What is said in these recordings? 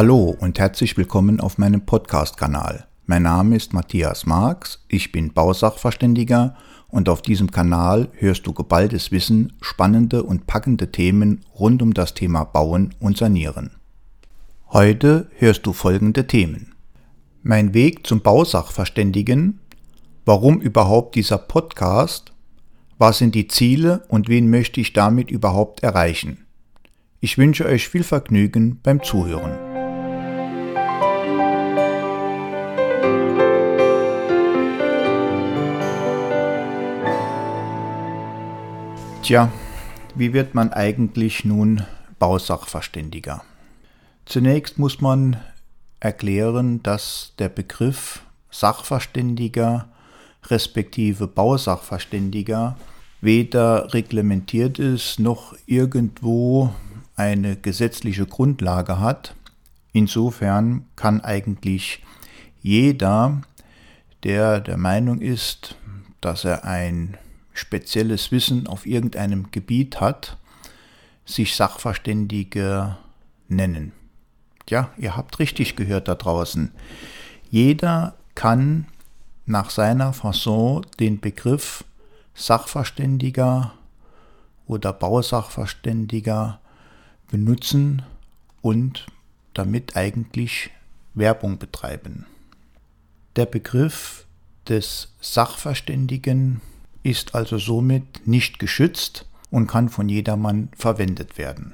Hallo und herzlich willkommen auf meinem Podcast-Kanal. Mein Name ist Matthias Marx, ich bin Bausachverständiger und auf diesem Kanal hörst du geballtes Wissen, spannende und packende Themen rund um das Thema Bauen und Sanieren. Heute hörst du folgende Themen. Mein Weg zum Bausachverständigen, warum überhaupt dieser Podcast, was sind die Ziele und wen möchte ich damit überhaupt erreichen. Ich wünsche euch viel Vergnügen beim Zuhören. Tja, wie wird man eigentlich nun Bausachverständiger? Zunächst muss man erklären, dass der Begriff Sachverständiger respektive Bausachverständiger weder reglementiert ist noch irgendwo eine gesetzliche Grundlage hat. Insofern kann eigentlich jeder, der der Meinung ist, dass er ein spezielles Wissen auf irgendeinem Gebiet hat, sich Sachverständige nennen. Ja, ihr habt richtig gehört da draußen. Jeder kann nach seiner Fasson den Begriff Sachverständiger oder Bausachverständiger benutzen und damit eigentlich Werbung betreiben. Der Begriff des Sachverständigen ist also somit nicht geschützt und kann von jedermann verwendet werden.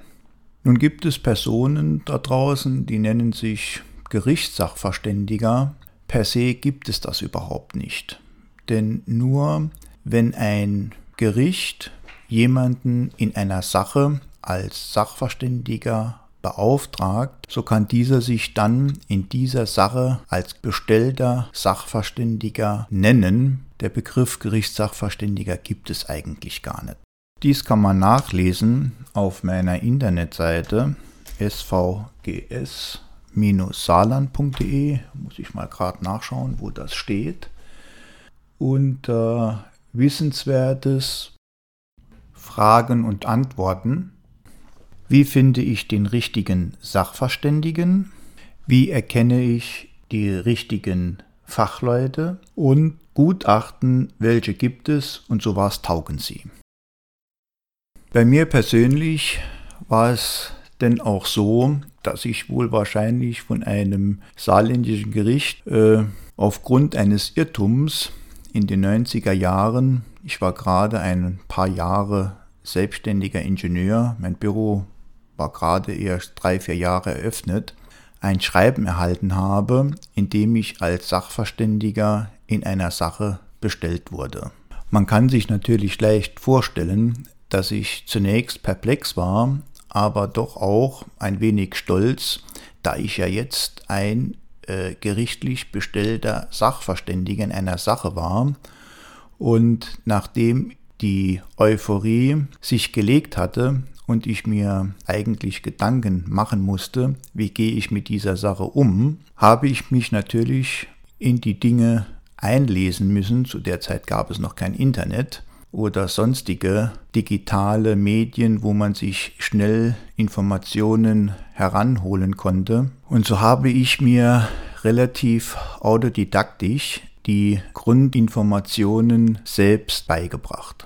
Nun gibt es Personen da draußen, die nennen sich Gerichtssachverständiger. Per se gibt es das überhaupt nicht. Denn nur wenn ein Gericht jemanden in einer Sache als Sachverständiger beauftragt, so kann dieser sich dann in dieser Sache als bestellter Sachverständiger nennen. Der Begriff Gerichtssachverständiger gibt es eigentlich gar nicht. Dies kann man nachlesen auf meiner Internetseite svgs-saarland.de. Muss ich mal gerade nachschauen, wo das steht. Und äh, Wissenswertes, Fragen und Antworten wie finde ich den richtigen Sachverständigen? Wie erkenne ich die richtigen Fachleute? Und Gutachten, welche gibt es und so was taugen sie? Bei mir persönlich war es denn auch so, dass ich wohl wahrscheinlich von einem saarländischen Gericht äh, aufgrund eines Irrtums in den 90er Jahren, ich war gerade ein paar Jahre selbstständiger Ingenieur, mein Büro war gerade erst drei, vier Jahre eröffnet, ein Schreiben erhalten habe, in dem ich als Sachverständiger in einer Sache bestellt wurde. Man kann sich natürlich leicht vorstellen, dass ich zunächst perplex war, aber doch auch ein wenig stolz, da ich ja jetzt ein äh, gerichtlich bestellter Sachverständiger in einer Sache war und nachdem die Euphorie sich gelegt hatte, und ich mir eigentlich Gedanken machen musste, wie gehe ich mit dieser Sache um, habe ich mich natürlich in die Dinge einlesen müssen. Zu der Zeit gab es noch kein Internet oder sonstige digitale Medien, wo man sich schnell Informationen heranholen konnte. Und so habe ich mir relativ autodidaktisch die Grundinformationen selbst beigebracht.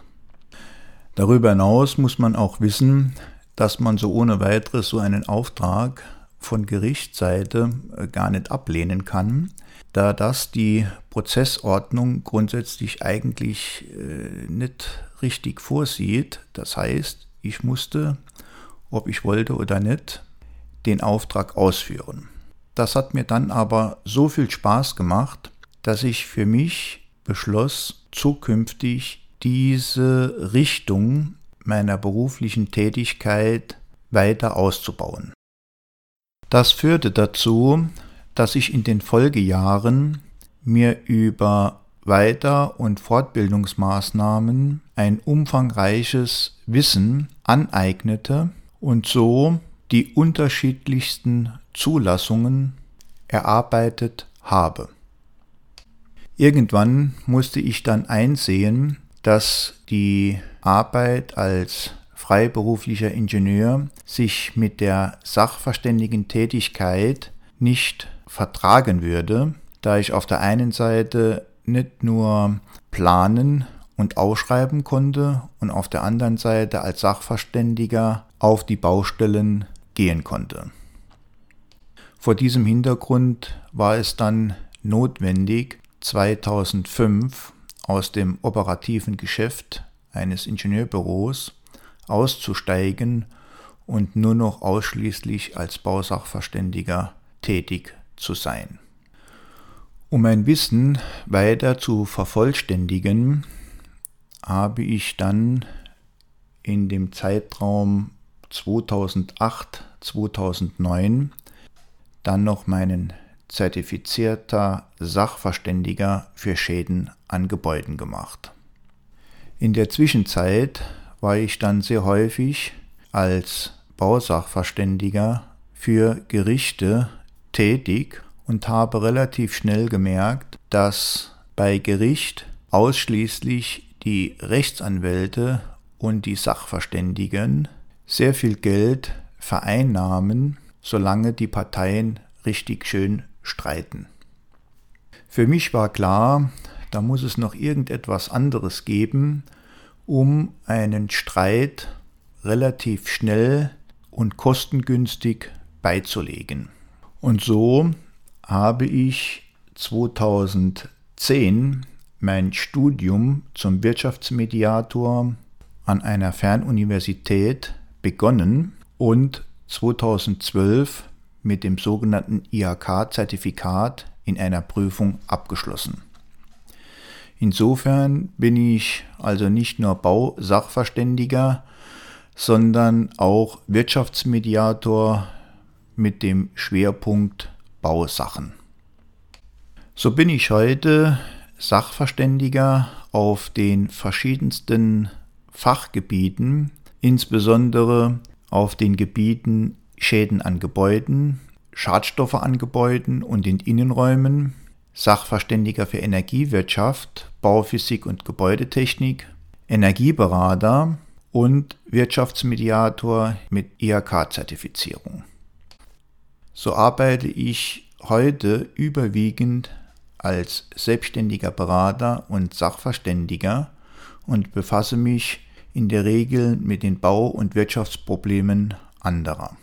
Darüber hinaus muss man auch wissen, dass man so ohne weiteres so einen Auftrag von Gerichtsseite äh, gar nicht ablehnen kann, da das die Prozessordnung grundsätzlich eigentlich äh, nicht richtig vorsieht. Das heißt, ich musste, ob ich wollte oder nicht, den Auftrag ausführen. Das hat mir dann aber so viel Spaß gemacht, dass ich für mich beschloss, zukünftig diese Richtung meiner beruflichen Tätigkeit weiter auszubauen. Das führte dazu, dass ich in den Folgejahren mir über Weiter- und Fortbildungsmaßnahmen ein umfangreiches Wissen aneignete und so die unterschiedlichsten Zulassungen erarbeitet habe. Irgendwann musste ich dann einsehen, dass die Arbeit als freiberuflicher Ingenieur sich mit der sachverständigen Tätigkeit nicht vertragen würde, da ich auf der einen Seite nicht nur planen und ausschreiben konnte und auf der anderen Seite als Sachverständiger auf die Baustellen gehen konnte. Vor diesem Hintergrund war es dann notwendig, 2005 aus dem operativen Geschäft eines Ingenieurbüros auszusteigen und nur noch ausschließlich als Bausachverständiger tätig zu sein. Um mein Wissen weiter zu vervollständigen, habe ich dann in dem Zeitraum 2008-2009 dann noch meinen zertifizierter Sachverständiger für Schäden an Gebäuden gemacht. In der Zwischenzeit war ich dann sehr häufig als Bausachverständiger für Gerichte tätig und habe relativ schnell gemerkt, dass bei Gericht ausschließlich die Rechtsanwälte und die Sachverständigen sehr viel Geld vereinnahmen, solange die Parteien richtig schön streiten. Für mich war klar, da muss es noch irgendetwas anderes geben, um einen Streit relativ schnell und kostengünstig beizulegen. Und so habe ich 2010 mein Studium zum Wirtschaftsmediator an einer Fernuniversität begonnen und 2012 mit dem sogenannten IHK-Zertifikat in einer Prüfung abgeschlossen. Insofern bin ich also nicht nur Bausachverständiger, sondern auch Wirtschaftsmediator mit dem Schwerpunkt Bausachen. So bin ich heute Sachverständiger auf den verschiedensten Fachgebieten, insbesondere auf den Gebieten Schäden an Gebäuden, Schadstoffe an Gebäuden und in Innenräumen, Sachverständiger für Energiewirtschaft, Bauphysik und Gebäudetechnik, Energieberater und Wirtschaftsmediator mit IHK-Zertifizierung. So arbeite ich heute überwiegend als selbstständiger Berater und Sachverständiger und befasse mich in der Regel mit den Bau- und Wirtschaftsproblemen anderer.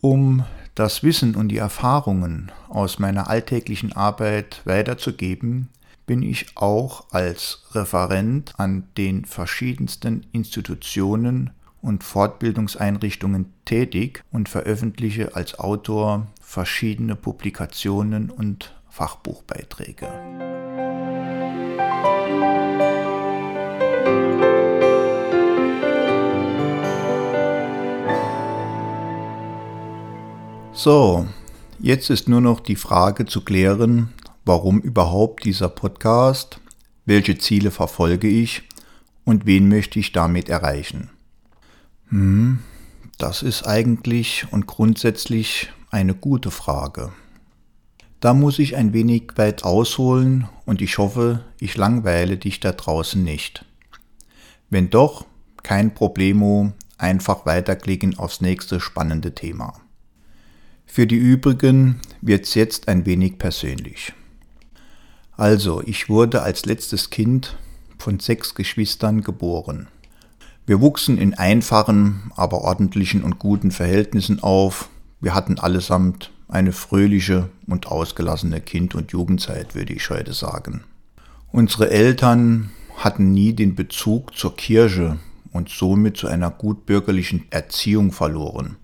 Um das Wissen und die Erfahrungen aus meiner alltäglichen Arbeit weiterzugeben, bin ich auch als Referent an den verschiedensten Institutionen und Fortbildungseinrichtungen tätig und veröffentliche als Autor verschiedene Publikationen und Fachbuchbeiträge. So, jetzt ist nur noch die Frage zu klären, warum überhaupt dieser Podcast, welche Ziele verfolge ich und wen möchte ich damit erreichen. Hm, das ist eigentlich und grundsätzlich eine gute Frage. Da muss ich ein wenig weit ausholen und ich hoffe, ich langweile dich da draußen nicht. Wenn doch, kein Problemo, einfach weiterklicken aufs nächste spannende Thema. Für die übrigen wird's jetzt ein wenig persönlich. Also, ich wurde als letztes Kind von sechs Geschwistern geboren. Wir wuchsen in einfachen, aber ordentlichen und guten Verhältnissen auf. Wir hatten allesamt eine fröhliche und ausgelassene Kind- und Jugendzeit, würde ich heute sagen. Unsere Eltern hatten nie den Bezug zur Kirche und somit zu einer gutbürgerlichen Erziehung verloren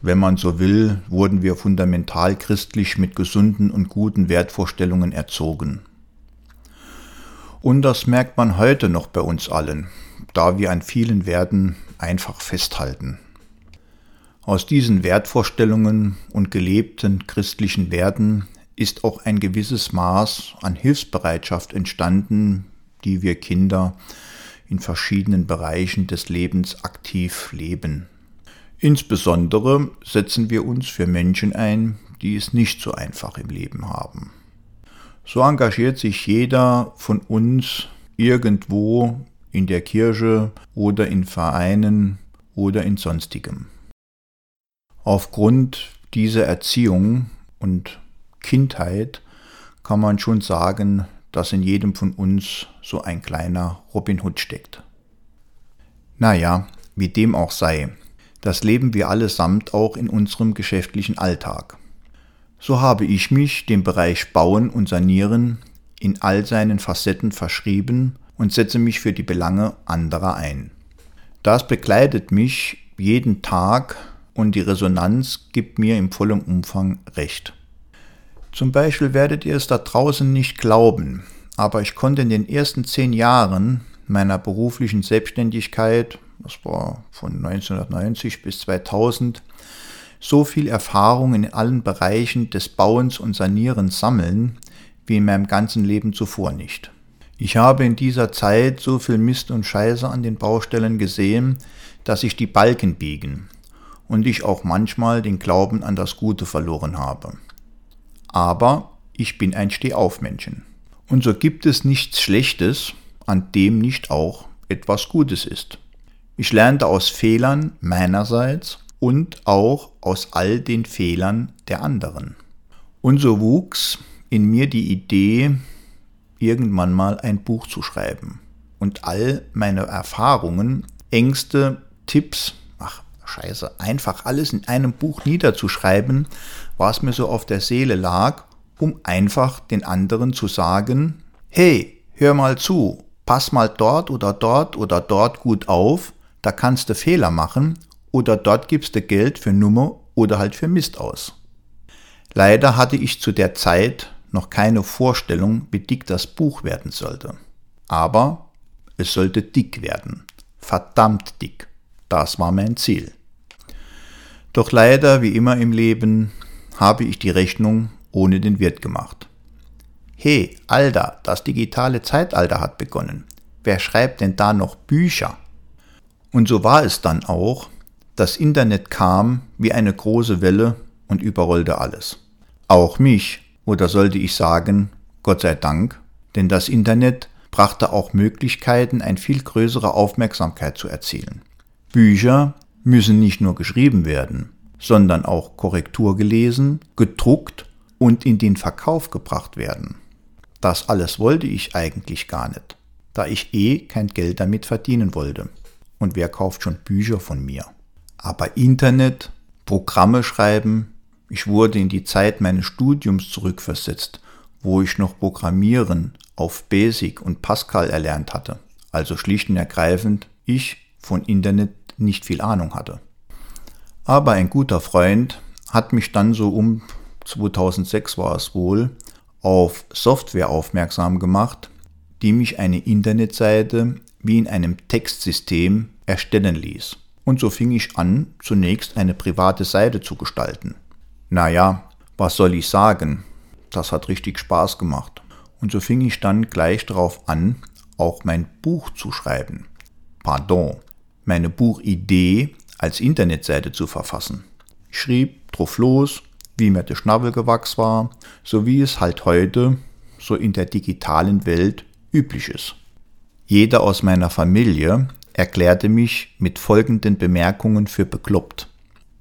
wenn man so will, wurden wir fundamental christlich mit gesunden und guten Wertvorstellungen erzogen. Und das merkt man heute noch bei uns allen, da wir an vielen Werten einfach festhalten. Aus diesen Wertvorstellungen und gelebten christlichen Werten ist auch ein gewisses Maß an Hilfsbereitschaft entstanden, die wir Kinder in verschiedenen Bereichen des Lebens aktiv leben. Insbesondere setzen wir uns für Menschen ein, die es nicht so einfach im Leben haben. So engagiert sich jeder von uns irgendwo in der Kirche oder in Vereinen oder in sonstigem. Aufgrund dieser Erziehung und Kindheit kann man schon sagen, dass in jedem von uns so ein kleiner Robin Hood steckt. Naja, wie dem auch sei, das leben wir allesamt auch in unserem geschäftlichen Alltag. So habe ich mich dem Bereich Bauen und Sanieren in all seinen Facetten verschrieben und setze mich für die Belange anderer ein. Das begleitet mich jeden Tag und die Resonanz gibt mir im vollen Umfang recht. Zum Beispiel werdet ihr es da draußen nicht glauben, aber ich konnte in den ersten zehn Jahren meiner beruflichen Selbstständigkeit, das war von 1990 bis 2000, so viel Erfahrung in allen Bereichen des Bauens und Sanierens sammeln, wie in meinem ganzen Leben zuvor nicht. Ich habe in dieser Zeit so viel Mist und Scheiße an den Baustellen gesehen, dass sich die Balken biegen und ich auch manchmal den Glauben an das Gute verloren habe aber ich bin ein Stehaufmännchen. Und so gibt es nichts Schlechtes, an dem nicht auch etwas Gutes ist. Ich lernte aus Fehlern meinerseits und auch aus all den Fehlern der anderen. Und so wuchs in mir die Idee, irgendwann mal ein Buch zu schreiben und all meine Erfahrungen, Ängste, Tipps, ach scheiße, einfach alles in einem Buch niederzuschreiben, was mir so auf der Seele lag, um einfach den anderen zu sagen, hey, hör mal zu, pass mal dort oder dort oder dort gut auf, da kannst du Fehler machen oder dort gibst du Geld für Nummer oder halt für Mist aus. Leider hatte ich zu der Zeit noch keine Vorstellung, wie dick das Buch werden sollte. Aber es sollte dick werden. Verdammt dick. Das war mein Ziel. Doch leider, wie immer im Leben, habe ich die Rechnung ohne den Wirt gemacht. Hey, Alter, das digitale Zeitalter hat begonnen. Wer schreibt denn da noch Bücher? Und so war es dann auch. Das Internet kam wie eine große Welle und überrollte alles. Auch mich, oder sollte ich sagen, Gott sei Dank, denn das Internet brachte auch Möglichkeiten, eine viel größere Aufmerksamkeit zu erzielen. Bücher müssen nicht nur geschrieben werden, sondern auch Korrektur gelesen, gedruckt und in den Verkauf gebracht werden. Das alles wollte ich eigentlich gar nicht, da ich eh kein Geld damit verdienen wollte. Und wer kauft schon Bücher von mir? Aber Internet, Programme schreiben, ich wurde in die Zeit meines Studiums zurückversetzt, wo ich noch Programmieren auf Basic und Pascal erlernt hatte. Also schlicht und ergreifend, ich von Internet nicht viel Ahnung hatte. Aber ein guter Freund hat mich dann so um 2006 war es wohl, auf Software aufmerksam gemacht, die mich eine Internetseite wie in einem Textsystem erstellen ließ. Und so fing ich an, zunächst eine private Seite zu gestalten. Naja, was soll ich sagen? Das hat richtig Spaß gemacht. Und so fing ich dann gleich darauf an, auch mein Buch zu schreiben. Pardon, meine Buchidee als Internetseite zu verfassen. Ich schrieb drauf los, wie mir der Schnabel gewachs war, so wie es halt heute so in der digitalen Welt üblich ist. Jeder aus meiner Familie erklärte mich mit folgenden Bemerkungen für bekloppt.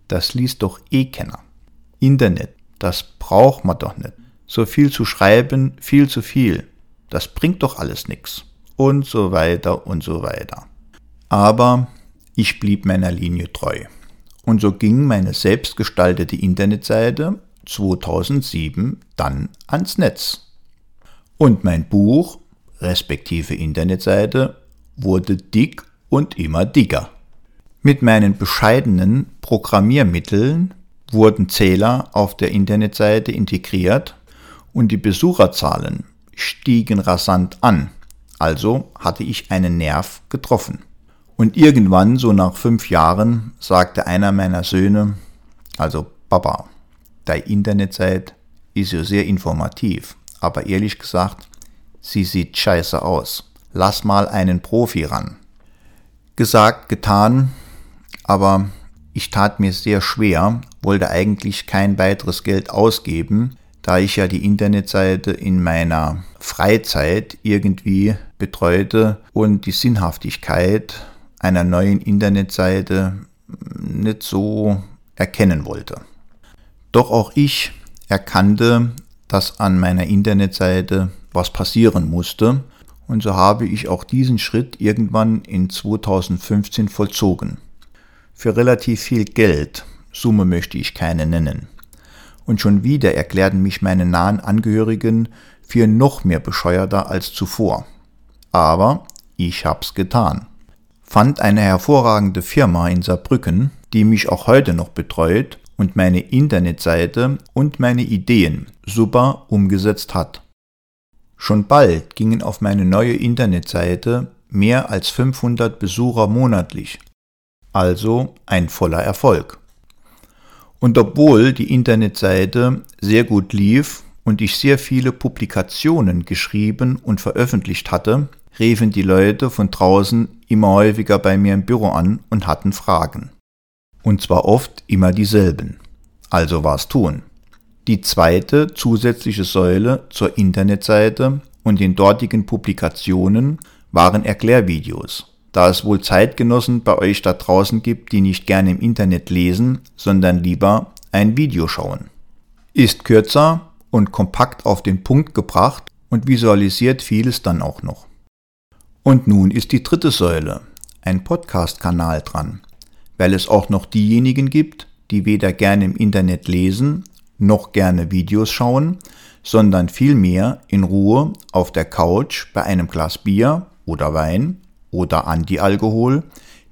Das liest doch eh keiner. Internet, das braucht man doch nicht. So viel zu schreiben, viel zu viel. Das bringt doch alles nichts. Und so weiter und so weiter. Aber ich blieb meiner Linie treu. Und so ging meine selbstgestaltete Internetseite 2007 dann ans Netz. Und mein Buch, respektive Internetseite, wurde dick und immer dicker. Mit meinen bescheidenen Programmiermitteln wurden Zähler auf der Internetseite integriert und die Besucherzahlen stiegen rasant an. Also hatte ich einen Nerv getroffen. Und irgendwann, so nach fünf Jahren, sagte einer meiner Söhne, also Papa, deine Internetseite ist ja sehr informativ, aber ehrlich gesagt, sie sieht scheiße aus. Lass mal einen Profi ran. Gesagt, getan, aber ich tat mir sehr schwer, wollte eigentlich kein weiteres Geld ausgeben, da ich ja die Internetseite in meiner Freizeit irgendwie betreute und die Sinnhaftigkeit einer neuen Internetseite nicht so erkennen wollte. Doch auch ich erkannte, dass an meiner Internetseite was passieren musste und so habe ich auch diesen Schritt irgendwann in 2015 vollzogen. Für relativ viel Geld, Summe möchte ich keine nennen. Und schon wieder erklärten mich meine nahen Angehörigen für noch mehr bescheuerter als zuvor. Aber ich hab's getan. Fand eine hervorragende Firma in Saarbrücken, die mich auch heute noch betreut und meine Internetseite und meine Ideen super umgesetzt hat. Schon bald gingen auf meine neue Internetseite mehr als 500 Besucher monatlich, also ein voller Erfolg. Und obwohl die Internetseite sehr gut lief und ich sehr viele Publikationen geschrieben und veröffentlicht hatte, riefen die Leute von draußen immer häufiger bei mir im Büro an und hatten Fragen. Und zwar oft immer dieselben. Also was tun. Die zweite zusätzliche Säule zur Internetseite und den dortigen Publikationen waren Erklärvideos da es wohl Zeitgenossen bei euch da draußen gibt, die nicht gerne im Internet lesen, sondern lieber ein Video schauen. Ist kürzer und kompakt auf den Punkt gebracht und visualisiert vieles dann auch noch. Und nun ist die dritte Säule, ein Podcast-Kanal dran, weil es auch noch diejenigen gibt, die weder gerne im Internet lesen noch gerne Videos schauen, sondern vielmehr in Ruhe auf der Couch bei einem Glas Bier oder Wein oder Anti-Alkohol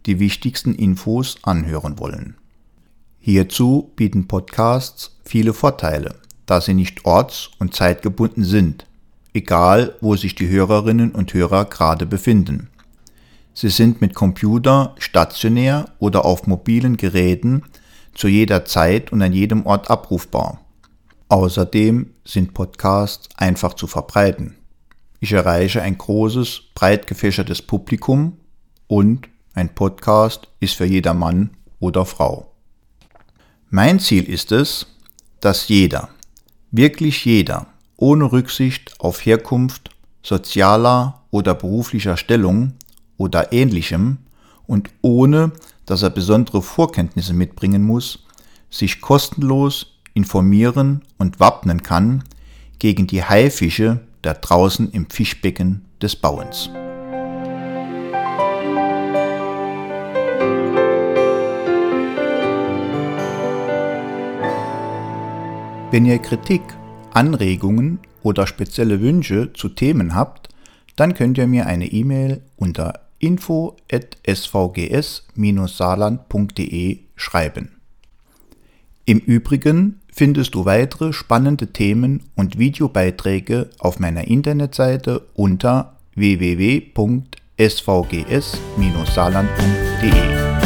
die wichtigsten Infos anhören wollen. Hierzu bieten Podcasts viele Vorteile, da sie nicht orts- und zeitgebunden sind, egal wo sich die Hörerinnen und Hörer gerade befinden. Sie sind mit Computer, stationär oder auf mobilen Geräten zu jeder Zeit und an jedem Ort abrufbar. Außerdem sind Podcasts einfach zu verbreiten. Ich erreiche ein großes, breit gefächertes Publikum und ein Podcast ist für jeder Mann oder Frau. Mein Ziel ist es, dass jeder, wirklich jeder, ohne Rücksicht auf Herkunft, sozialer oder beruflicher Stellung oder ähnlichem und ohne dass er besondere Vorkenntnisse mitbringen muss, sich kostenlos informieren und wappnen kann gegen die Haifische da draußen im Fischbecken des Bauens. Wenn ihr Kritik, Anregungen oder spezielle Wünsche zu Themen habt, dann könnt ihr mir eine E-Mail unter info@svgs-saarland.de schreiben. Im Übrigen findest du weitere spannende Themen und Videobeiträge auf meiner Internetseite unter www.svgs-saarland.de.